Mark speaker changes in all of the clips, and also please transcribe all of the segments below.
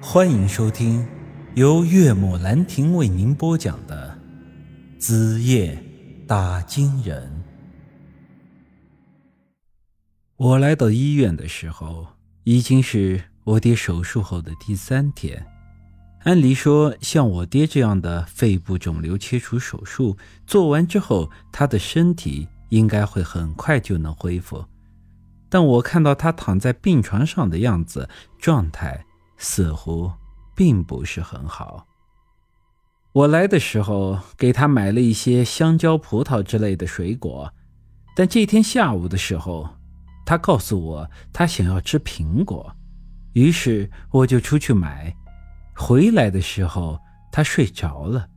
Speaker 1: 欢迎收听由岳母兰亭为您播讲的《子夜打金人》。我来到医院的时候，已经是我爹手术后的第三天。按理说，像我爹这样的肺部肿瘤切除手术做完之后，他的身体应该会很快就能恢复。但我看到他躺在病床上的样子，状态似乎并不是很好。我来的时候给他买了一些香蕉、葡萄之类的水果，但这天下午的时候，他告诉我他想要吃苹果，于是我就出去买。回来的时候，他睡着了。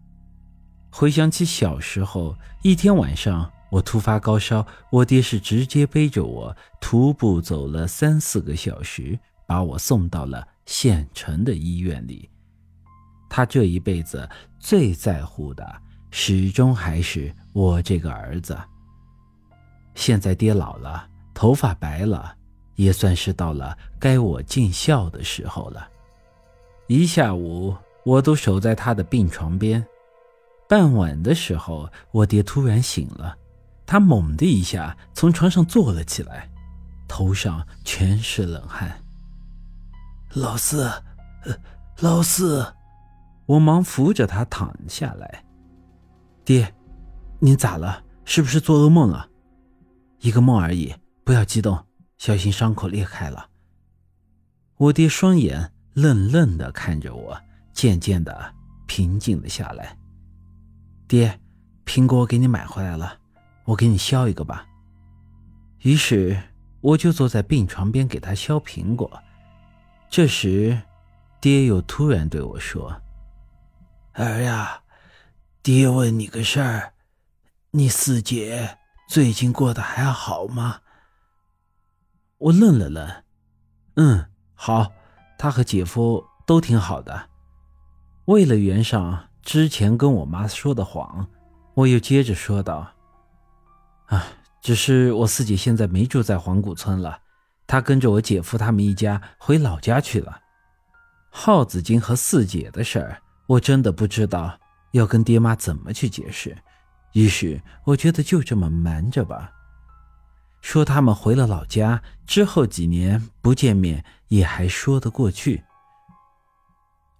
Speaker 1: 回想起小时候，一天晚上。我突发高烧，我爹是直接背着我徒步走了三四个小时，把我送到了县城的医院里。他这一辈子最在乎的，始终还是我这个儿子。现在爹老了，头发白了，也算是到了该我尽孝的时候了。一下午，我都守在他的病床边。傍晚的时候，我爹突然醒了。他猛地一下从床上坐了起来，头上全是冷汗。
Speaker 2: 老四，呃老四，
Speaker 1: 我忙扶着他躺下来。爹，您咋了？是不是做噩梦了？一个梦而已，不要激动，小心伤口裂开了。我爹双眼愣愣的看着我，渐渐的平静了下来。爹，苹果我给你买回来了。我给你削一个吧。于是我就坐在病床边给他削苹果。这时，爹又突然对我说：“
Speaker 2: 儿呀，爹问你个事儿，你四姐最近过得还好吗？”
Speaker 1: 我愣了愣，嗯，好，她和姐夫都挺好的。为了圆上之前跟我妈说的谎，我又接着说道。啊，只是我四姐现在没住在黄谷村了，他跟着我姐夫他们一家回老家去了。耗子精和四姐的事儿，我真的不知道要跟爹妈怎么去解释，于是我觉得就这么瞒着吧。说他们回了老家之后几年不见面也还说得过去。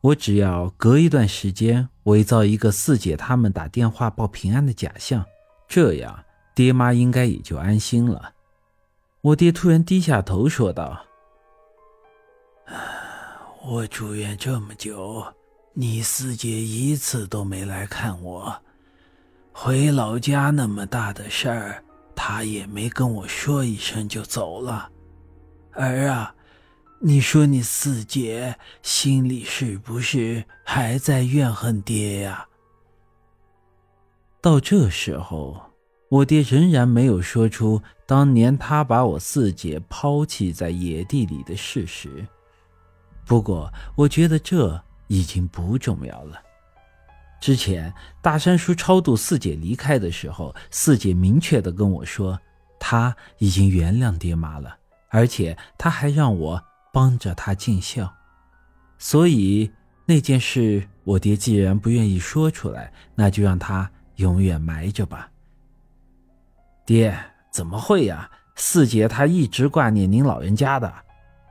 Speaker 1: 我只要隔一段时间伪造一个四姐他们打电话报平安的假象，这样。爹妈应该也就安心了。我爹突然低下头说道：“
Speaker 2: 我住院这么久，你四姐一次都没来看我。回老家那么大的事儿，她也没跟我说一声就走了。儿啊，你说你四姐心里是不是还在怨恨爹呀？”
Speaker 1: 到这时候。我爹仍然没有说出当年他把我四姐抛弃在野地里的事实。不过，我觉得这已经不重要了。之前大山叔超度四姐离开的时候，四姐明确的跟我说，她已经原谅爹妈了，而且他还让我帮着他尽孝。所以那件事，我爹既然不愿意说出来，那就让他永远埋着吧。爹，怎么会呀？四姐她一直挂念您老人家的，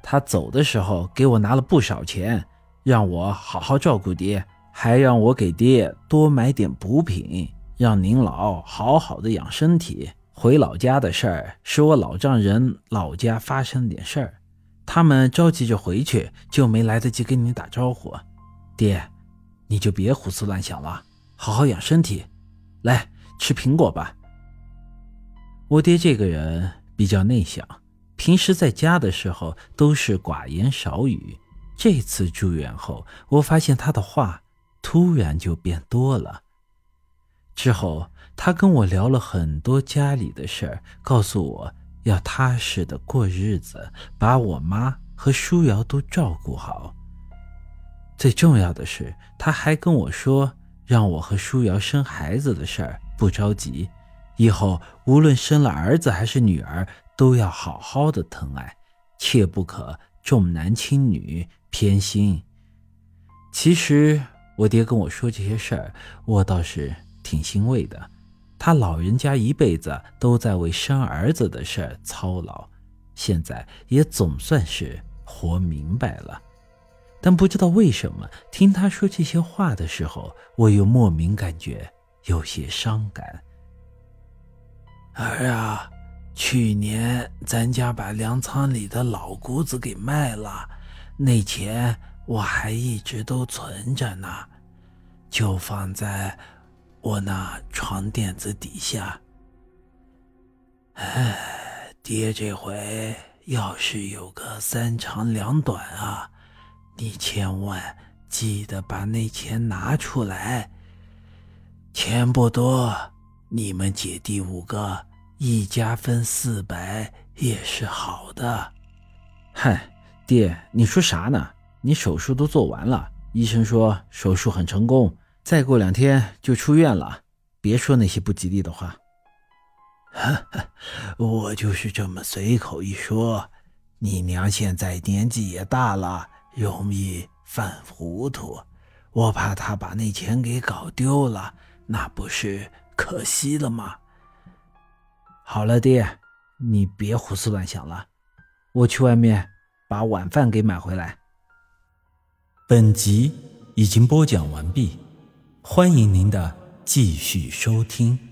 Speaker 1: 她走的时候给我拿了不少钱，让我好好照顾爹，还让我给爹多买点补品，让您老好好的养身体。回老家的事儿是我老丈人老家发生点事儿，他们着急着回去，就没来得及跟您打招呼。爹，你就别胡思乱想了，好好养身体，来吃苹果吧。我爹这个人比较内向，平时在家的时候都是寡言少语。这次住院后，我发现他的话突然就变多了。之后，他跟我聊了很多家里的事儿，告诉我要踏实的过日子，把我妈和舒瑶都照顾好。最重要的是，他还跟我说，让我和舒瑶生孩子的事儿不着急。以后无论生了儿子还是女儿，都要好好的疼爱，切不可重男轻女、偏心。其实我爹跟我说这些事儿，我倒是挺欣慰的。他老人家一辈子都在为生儿子的事儿操劳，现在也总算是活明白了。但不知道为什么，听他说这些话的时候，我又莫名感觉有些伤感。
Speaker 2: 儿啊，去年咱家把粮仓里的老谷子给卖了，那钱我还一直都存着呢，就放在。我那床垫子底下，哎，爹这回要是有个三长两短啊，你千万记得把那钱拿出来。钱不多，你们姐弟五个一家分四百也是好的。
Speaker 1: 嗨，爹，你说啥呢？你手术都做完了，医生说手术很成功。再过两天就出院了，别说那些不吉利的话。
Speaker 2: 我就是这么随口一说。你娘现在年纪也大了，容易犯糊涂，我怕她把那钱给搞丢了，那不是可惜了吗？
Speaker 1: 好了，爹，你别胡思乱想了，我去外面把晚饭给买回来。本集已经播讲完毕。欢迎您的继续收听。